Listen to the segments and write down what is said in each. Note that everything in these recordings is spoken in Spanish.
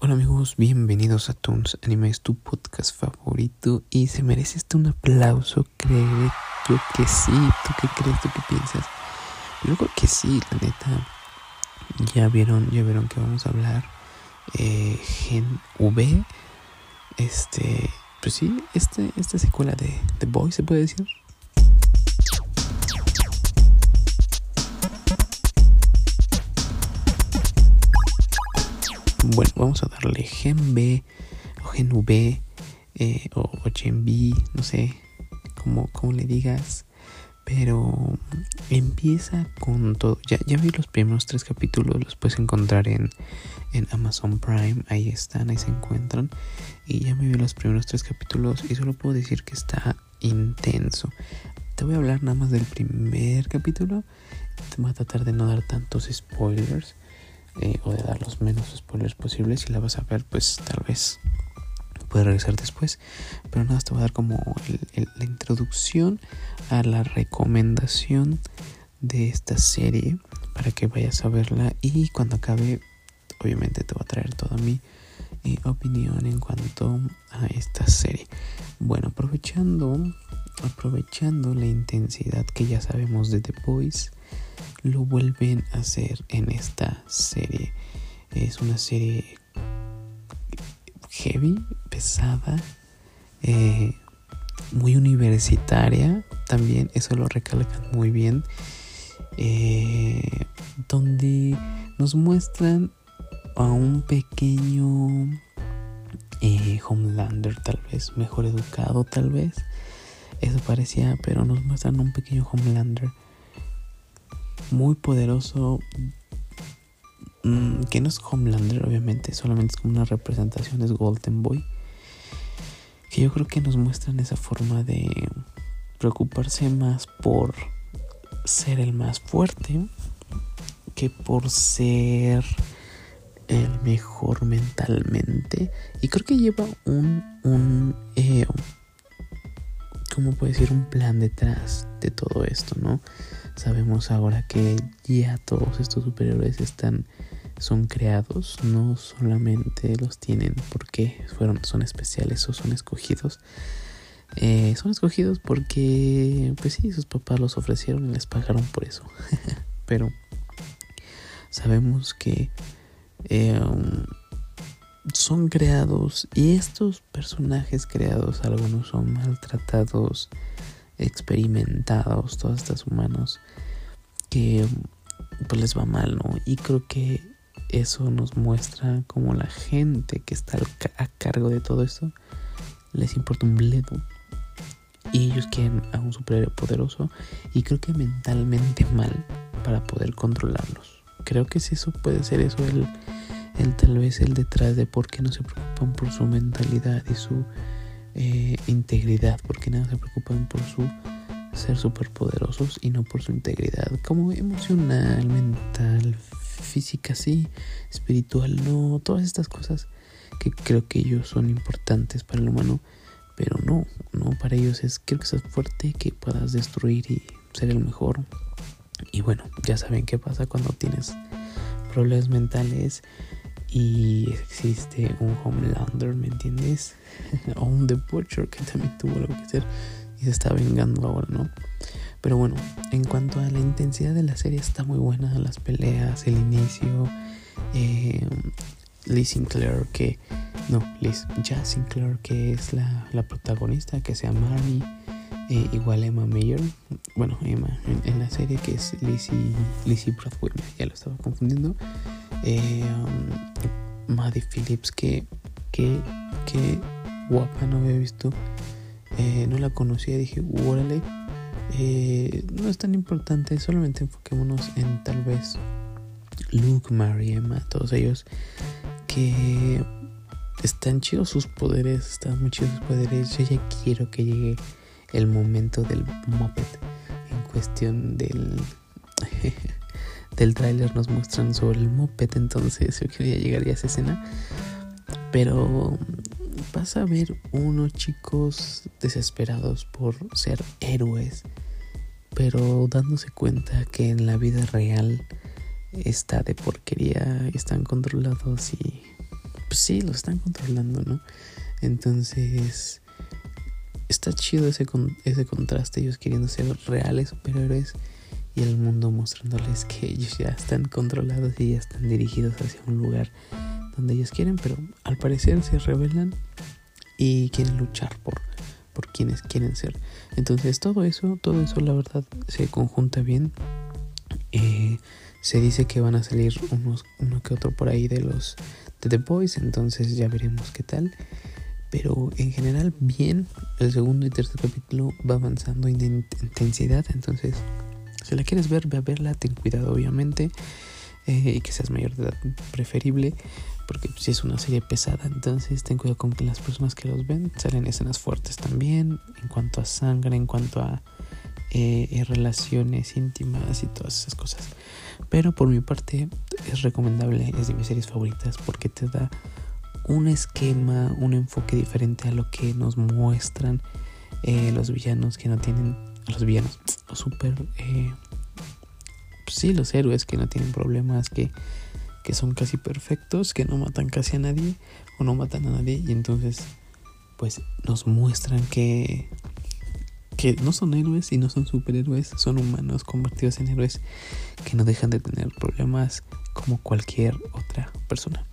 Hola amigos, bienvenidos a Toons Anime, es tu podcast favorito y se merece este un aplauso, creo que sí, ¿tú qué crees, tú qué piensas? Yo creo que sí, la neta, ya vieron, ya vieron que vamos a hablar eh, Gen V, este, pues sí, este, esta secuela de The Boy se puede decir. Bueno, vamos a darle Gen B o Gen V eh, o, Gen B, no sé cómo, cómo le digas. Pero empieza con todo. Ya, ya vi los primeros tres capítulos, los puedes encontrar en, en Amazon Prime. Ahí están, ahí se encuentran. Y ya me vi los primeros tres capítulos y solo puedo decir que está intenso. Te voy a hablar nada más del primer capítulo. Te voy a tratar de no dar tantos spoilers. Eh, o de dar los menos spoilers posibles. Si la vas a ver, pues tal vez puedes regresar después. Pero nada, te voy a dar como la introducción a la recomendación de esta serie para que vayas a verla. Y cuando acabe, obviamente te voy a traer toda mi eh, opinión en cuanto a esta serie. Bueno, aprovechando, aprovechando la intensidad que ya sabemos de The Boys lo vuelven a hacer en esta serie. Es una serie heavy, pesada, eh, muy universitaria. También eso lo recalcan muy bien. Eh, donde nos muestran a un pequeño eh, Homelander, tal vez, mejor educado, tal vez. Eso parecía, pero nos muestran a un pequeño Homelander muy poderoso. Mm, que no es Homelander, obviamente, solamente es como una representación, es Golden Boy. Que yo creo que nos muestran esa forma de preocuparse más por ser el más fuerte que por ser el mejor mentalmente. Y creo que lleva un, un eh, ¿cómo puede decir? Un plan detrás de todo esto, ¿no? Sabemos ahora que ya todos estos superiores están son creados, no solamente los tienen porque fueron, son especiales o son escogidos. Eh, son escogidos porque, pues sí, sus papás los ofrecieron y les pagaron por eso. Pero sabemos que eh, son creados y estos personajes creados, algunos son maltratados, experimentados, todos estos humanos que pues les va mal, ¿no? Y creo que eso nos muestra como la gente que está a cargo de todo esto les importa un bledo y ellos quieren a un superhéroe poderoso y creo que mentalmente mal para poder controlarlos. Creo que si eso puede ser eso el, el tal vez el detrás de por qué no se preocupan por su mentalidad y su eh, integridad, porque nada se preocupan por su ser superpoderosos y no por su integridad, como emocional, mental, física, sí, espiritual, no, todas estas cosas que creo que ellos son importantes para el humano, pero no, no, para ellos es quiero que seas fuerte, que puedas destruir y ser el mejor. Y bueno, ya saben qué pasa cuando tienes problemas mentales y existe un Homelander, ¿me entiendes? o un The Butcher que también tuvo algo que hacer y se está vengando ahora, ¿no? Pero bueno, en cuanto a la intensidad de la serie está muy buena, las peleas, el inicio, eh, Liz Sinclair que, no, Liz, Jazz Sinclair que es la, la protagonista, que se llama Marnie, eh, igual Emma Mayer, bueno, Emma en, la serie que es Lizzie, Lizzie Broadway, ya lo estaba confundiendo, eh, um, Phillips, que, que, que guapa, no había visto, eh, no la conocía, dije, órale, eh, no es tan importante, solamente enfoquémonos en tal vez Luke, Mary, Emma, todos ellos que están chidos sus poderes, están muy chidos sus poderes. Yo ya quiero que llegue el momento del Muppet en cuestión del del tráiler nos muestran sobre el moped, entonces yo quería llegar ya a esa escena. Pero vas a ver unos chicos desesperados por ser héroes, pero dándose cuenta que en la vida real está de porquería, están controlados y pues sí, los están controlando, ¿no? Entonces, está chido ese, ese contraste, ellos queriendo ser reales superhéroes y el mundo mostrándoles que ellos ya están controlados y ya están dirigidos hacia un lugar donde ellos quieren, pero al parecer se rebelan y quieren luchar por, por quienes quieren ser. Entonces todo eso, todo eso la verdad se conjunta bien. Eh, se dice que van a salir unos, uno que otro por ahí de los The Boys, entonces ya veremos qué tal. Pero en general bien, el segundo y tercer capítulo va avanzando en intensidad, entonces si la quieres ver, ve a verla, ten cuidado obviamente eh, y que seas mayor de edad preferible porque si es una serie pesada, entonces ten cuidado con que las personas que los ven salen escenas fuertes también en cuanto a sangre, en cuanto a eh, relaciones íntimas y todas esas cosas. Pero por mi parte es recomendable, es de mis series favoritas porque te da un esquema, un enfoque diferente a lo que nos muestran eh, los villanos que no tienen, los villanos, los super, eh, sí, los héroes que no tienen problemas, que, que son casi perfectos, que no matan casi a nadie o no matan a nadie y entonces pues nos muestran que que no son héroes y no son superhéroes, son humanos convertidos en héroes que no dejan de tener problemas como cualquier otra persona.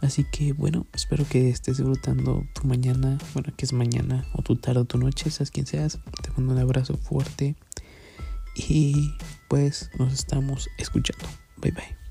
Así que bueno, espero que estés disfrutando tu mañana, bueno, que es mañana o tu tarde o tu noche, seas quien seas. Te mando un abrazo fuerte y pues nos estamos escuchando. Bye bye.